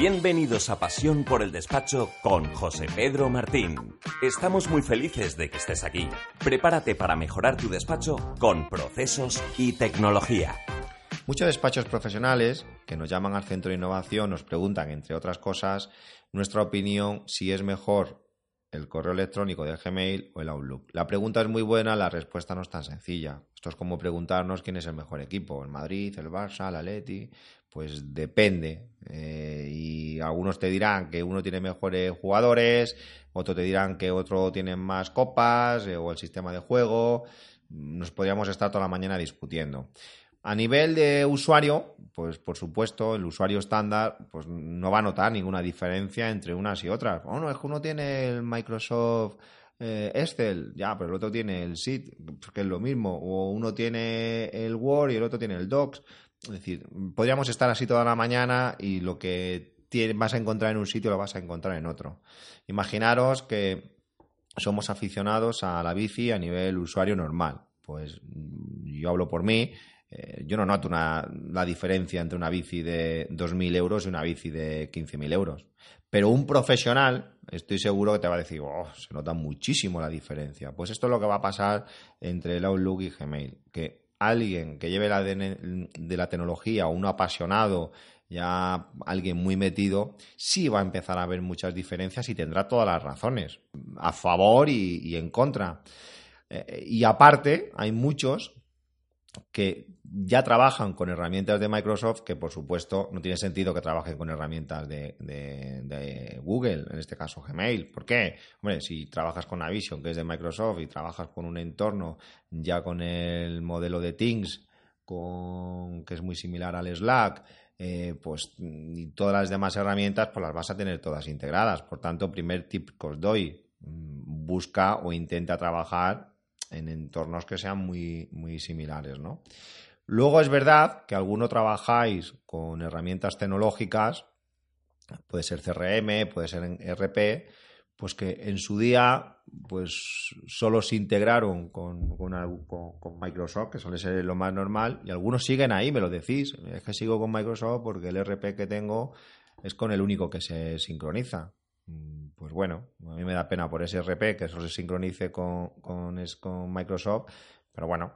Bienvenidos a Pasión por el Despacho con José Pedro Martín. Estamos muy felices de que estés aquí. Prepárate para mejorar tu despacho con procesos y tecnología. Muchos despachos profesionales que nos llaman al centro de innovación nos preguntan, entre otras cosas, nuestra opinión si es mejor el correo electrónico de Gmail o el Outlook. La pregunta es muy buena, la respuesta no es tan sencilla. Esto es como preguntarnos quién es el mejor equipo, el Madrid, el Barça, el Atleti. Pues depende. Eh, y algunos te dirán que uno tiene mejores jugadores, otros te dirán que otro tiene más copas eh, o el sistema de juego. Nos podríamos estar toda la mañana discutiendo. A nivel de usuario, pues por supuesto, el usuario estándar pues no va a notar ninguna diferencia entre unas y otras. Bueno, es que uno tiene el Microsoft eh, Excel, ya, pero el otro tiene el Sheet, que es lo mismo. O uno tiene el Word y el otro tiene el Docs. Es decir, podríamos estar así toda la mañana y lo que vas a encontrar en un sitio lo vas a encontrar en otro. Imaginaros que somos aficionados a la bici a nivel usuario normal. Pues yo hablo por mí eh, yo no noto una, la diferencia entre una bici de 2.000 euros y una bici de 15.000 euros. Pero un profesional, estoy seguro que te va a decir, oh, se nota muchísimo la diferencia. Pues esto es lo que va a pasar entre el Outlook y Gmail. Que alguien que lleve la de, de la tecnología o un apasionado, ya alguien muy metido, sí va a empezar a ver muchas diferencias y tendrá todas las razones, a favor y, en contra. Eh, y aparte, hay muchos que ya trabajan con herramientas de Microsoft, que por supuesto no tiene sentido que trabajen con herramientas de, Google, en este caso Gmail. ¿Por qué? Hombre, si trabajas con Navision, que es de Microsoft, y trabajas con un entorno ya con el modelo de Teams, con, que es muy similar al Slack, eh, pues y todas las demás herramientas, pues las vas a tener todas integradas. Por tanto, primer tip que os doy, mm, busca o intenta trabajar en entornos que sean muy, muy similares, ¿no? Luego es verdad que alguno trabajáis con herramientas tecnológicas, puede ser CRM, puede ser en RP, pues que en su día pues solo se integraron con, con, Microsoft, que suele ser lo más normal, y algunos siguen ahí, me lo decís, es que sigo con Microsoft porque el RP que tengo es con el único que se sincroniza. Pues bueno, a mí me da pena por ese RP que eso se sincronice con, con, con Microsoft, pero bueno,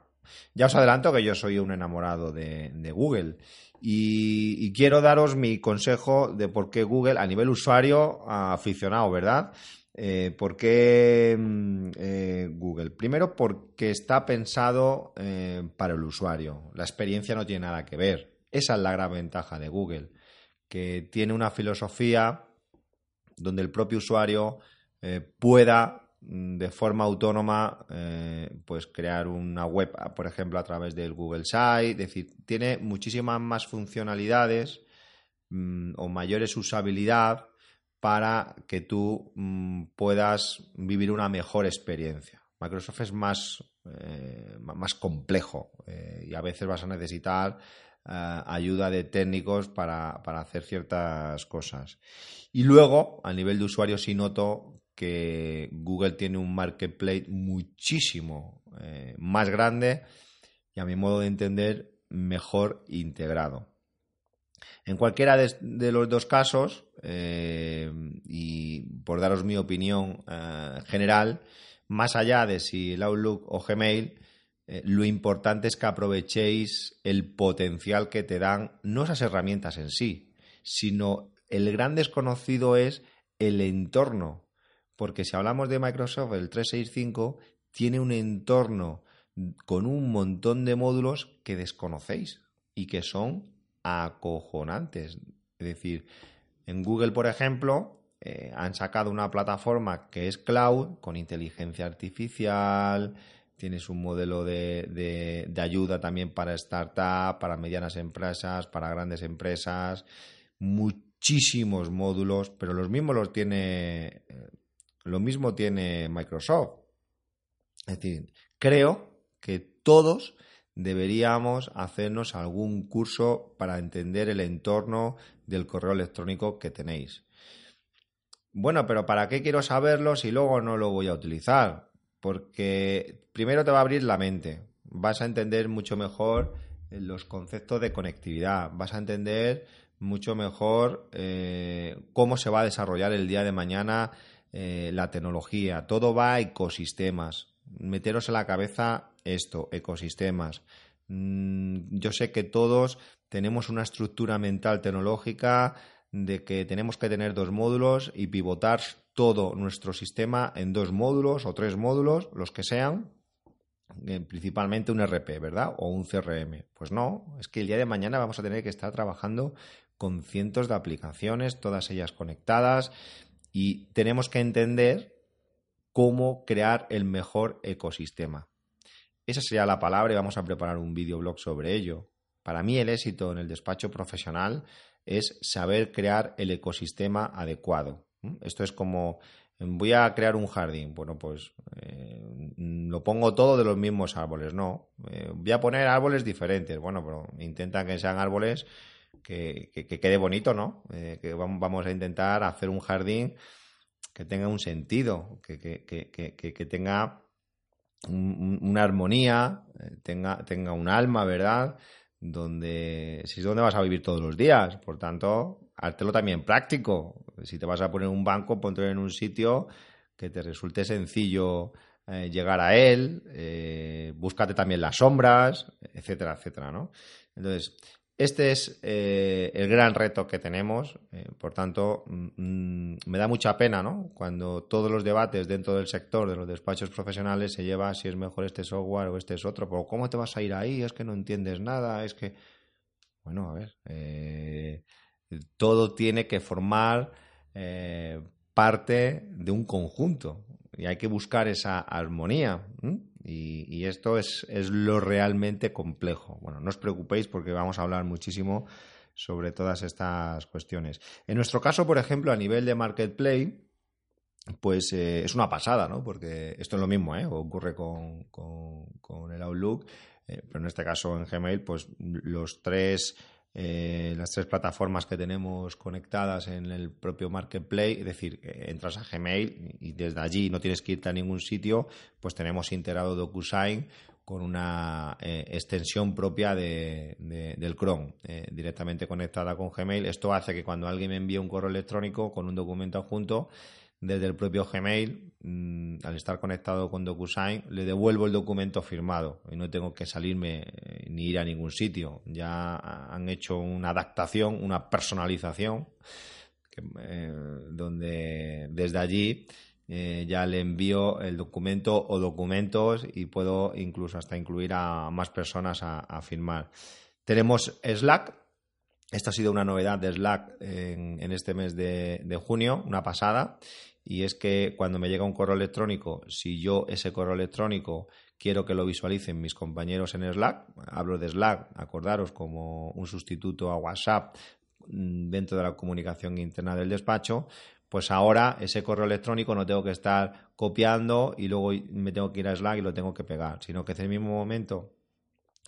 ya os adelanto que yo soy un enamorado de, Google y, quiero daros mi consejo de por qué Google, a nivel usuario aficionado, ¿verdad? Eh, ¿Por qué mm, eh, Google? Primero porque está pensado eh, para el usuario. La experiencia no tiene nada que ver. Esa es la gran ventaja de Google, que tiene una filosofía donde el propio usuario pueda Mm, de forma autónoma eh, pues crear una web, por ejemplo, a través del Google Site, es decir, tiene muchísimas más funcionalidades mm, o mayores usabilidad para que tú mm, puedas vivir una mejor experiencia. Microsoft es más, eh, más complejo eh, y a veces vas a necesitar ayuda de técnicos para, para, hacer ciertas cosas. Y luego, a nivel de usuario, sí noto que Google tiene un marketplace muchísimo eh, más grande y a mi modo de entender mejor integrado. En cualquiera de, los dos casos, eh, y por daros mi opinión eh, general, más allá de si el Outlook o Gmail, lo importante es que aprovechéis el potencial que te dan, no esas herramientas en sí, sino el gran desconocido es el entorno porque si hablamos de Microsoft, el 365 tiene un entorno con un montón de módulos que desconocéis y que son acojonantes. Es decir, en Google, por ejemplo, eh, han sacado una plataforma que es cloud con inteligencia artificial, tienes un modelo de, ayuda también para startups, para medianas empresas, para grandes empresas, muchísimos módulos, pero los mismos los tiene eh, lo mismo tiene Microsoft. Es decir, creo que todos deberíamos hacernos algún curso para entender el entorno del correo electrónico que tenéis. Bueno, pero ¿para qué quiero saberlo si luego no lo voy a utilizar? Porque primero te va a abrir la mente, vas a entender mucho mejor los conceptos de conectividad, vas a entender mucho mejor eh, cómo se va a desarrollar el día de mañana eh, la tecnología. Todo va a ecosistemas. Meteros en la cabeza esto, ecosistemas. Mm, yo sé que todos tenemos una estructura mental tecnológica de que tenemos que tener dos módulos y pivotar todo nuestro sistema en dos módulos o tres módulos, los que sean, eh, principalmente un RP, ¿verdad? O un CRM. Pues no, es que el día de mañana vamos a tener que estar trabajando con cientos de aplicaciones, todas ellas conectadas, y tenemos que entender cómo crear el mejor ecosistema. Esa sería la palabra y vamos a preparar un videoblog sobre ello. Para mí el éxito en el despacho profesional es saber crear el ecosistema adecuado. Esto es como voy a crear un jardín. Bueno, pues eh, lo pongo todo de los mismos árboles, no. Eh, voy a poner árboles diferentes. Bueno, pero intenta que sean árboles que, quede bonito, ¿no? Eh, que vamos a intentar hacer un jardín que tenga un sentido, que, que tenga una armonía, tenga, tenga un alma, ¿verdad? Donde, si es donde vas a vivir todos los días, por tanto, hártelo también práctico. Si te vas a poner un banco, ponte en un sitio que te resulte sencillo eh, llegar a él, eh, búscate también las sombras, etcétera, etcétera, ¿no? Entonces, este es eh, el gran reto que tenemos, por tanto, mm, me da mucha pena, ¿no? Cuando todos los debates dentro del sector de los despachos profesionales se lleva si es mejor este software o este es otro, pero ¿cómo te vas a ir ahí? Es que no entiendes nada, es que, bueno, a ver, todo tiene que formar parte de un conjunto y hay que buscar esa armonía. Y, esto es, lo realmente complejo. Bueno, no os preocupéis porque vamos a hablar muchísimo sobre todas estas cuestiones. En nuestro caso, por ejemplo, a nivel de Marketplace, pues eh, es una pasada, ¿no? Porque esto es lo mismo, ¿eh? Ocurre con, el Outlook, eh, pero en este caso en Gmail, pues los tres eh, las tres plataformas que tenemos conectadas en el propio Marketplace, es decir, entras a Gmail y desde allí no tienes que irte a ningún sitio, pues tenemos integrado DocuSign con una eh, extensión propia de, del Chrome, eh, directamente conectada con Gmail. Esto hace que cuando alguien me envíe un correo electrónico con un documento adjunto, desde el propio Gmail, mm, al estar conectado con DocuSign, le devuelvo el documento firmado y no tengo que salirme eh, ni ir a ningún sitio. Ya han hecho una adaptación, una personalización, eh, donde desde allí eh, ya le envío el documento o documentos y puedo incluso hasta incluir a más personas a, firmar. Tenemos Slack. Esta ha sido una novedad de Slack en, este mes de, de junio, una pasada, y es que cuando me llega un correo electrónico, si yo ese correo electrónico quiero que lo visualicen mis compañeros en Slack, hablo de Slack, acordaros como un sustituto a WhatsApp mm, dentro de la comunicación interna del despacho, pues ahora ese correo electrónico no tengo que estar copiando y luego me tengo que ir a Slack y lo tengo que pegar, sino que en el mismo momento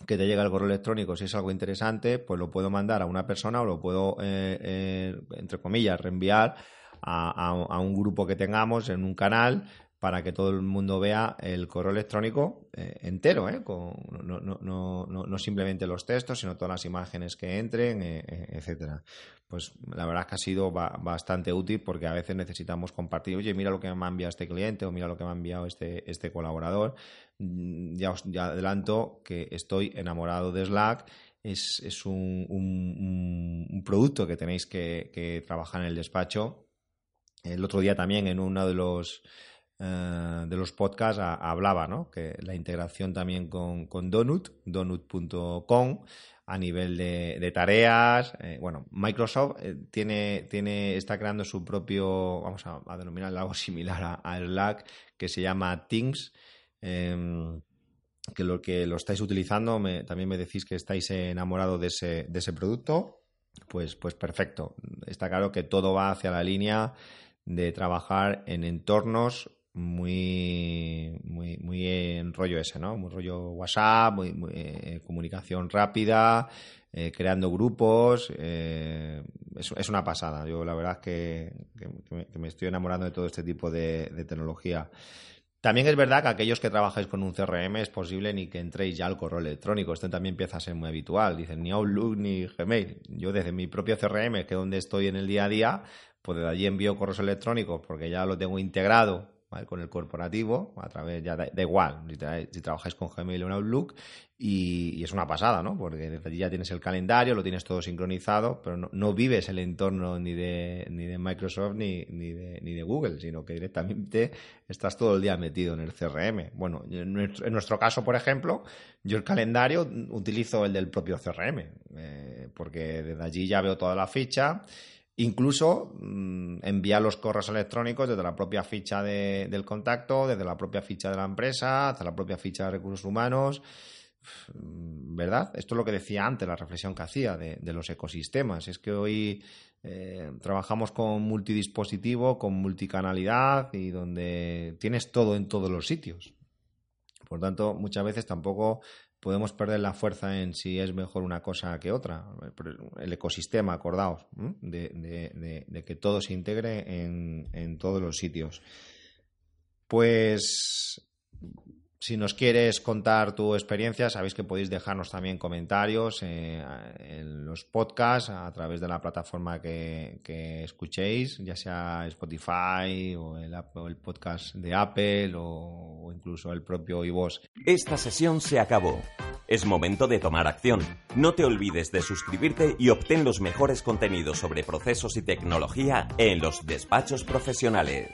que te llega el correo electrónico, si es algo interesante, pues lo puedo mandar a una persona o lo puedo, eh, eh, entre comillas, reenviar a, un grupo que tengamos en un canal para que todo el mundo vea el correo electrónico eh, entero, ¿eh? no, no, no, no, simplemente los textos, sino todas las imágenes que entren, eh, etcétera. Pues la verdad es que ha sido bastante útil porque a veces necesitamos compartir, oye, mira lo que me ha enviado este cliente o mira lo que me ha enviado este, este colaborador. Mm, ya os ya adelanto que estoy enamorado de Slack. Es, es un, un, producto que tenéis que trabajar en el despacho el otro día también en uno de los, eh, de los podcasts hablaba, ¿no? Que la integración también con, con Donut, donut.com, a nivel de, tareas. Eh, bueno, Microsoft eh, tiene, tiene, está creando su propio, vamos a, denominar algo similar a, Slack, que se llama Teams. Em, que lo que lo estáis utilizando, también me decís que estáis enamorados de ese, de ese producto, pues, pues perfecto. Está claro que todo va hacia la línea de trabajar en entornos muy, muy, muy en rollo ese, ¿no? Muy rollo WhatsApp, muy, eh, comunicación rápida, eh, creando grupos. Eh, es, una pasada. Yo la verdad es que, me, estoy enamorando de todo este tipo de, tecnología. También es verdad que aquellos que trabajáis con un CRM es posible ni que entréis ya al correo electrónico. Esto también empieza a ser muy habitual. Dicen ni Outlook ni Gmail. Yo desde mi propio CRM, que es donde estoy en el día a día, pues desde allí envío correos electrónicos porque ya lo tengo integrado con el corporativo, a través, ya da, igual si, trabajáis con Gmail o en Outlook, y, es una pasada, ¿no? Porque desde allí ya tienes el calendario, lo tienes todo sincronizado, pero no, vives el entorno ni de, ni de Microsoft ni, ni, de, ni de Google, sino que directamente estás todo el día metido en el CRM. Bueno, en nuestro, caso, por ejemplo, yo el calendario utilizo el del propio CRM, eh, porque desde allí ya veo toda la ficha Incluso mm, enviar los correos electrónicos desde la propia ficha del contacto, desde la propia ficha de la empresa, hasta la propia ficha de recursos humanos. ¿Verdad? Esto es lo que decía antes, la reflexión que hacía de, los ecosistemas. Es que hoy eh, trabajamos con multidispositivo, con multicanalidad y donde tienes todo en todos los sitios. Por tanto, muchas veces tampoco podemos perder la fuerza en si es mejor una cosa que otra. El ecosistema, acordaos, de, que todo se integre en, en todos los sitios. Pues si nos quieres contar tu experiencia, sabéis que podéis dejarnos también comentarios eh, en los podcasts a través de la plataforma que, escuchéis, ya sea Spotify o el, podcast de Apple o, incluso el propio iVoox. Esta sesión se acabó. Es momento de tomar acción. No te olvides de suscribirte y obtén los mejores contenidos sobre procesos y tecnología en los despachos profesionales.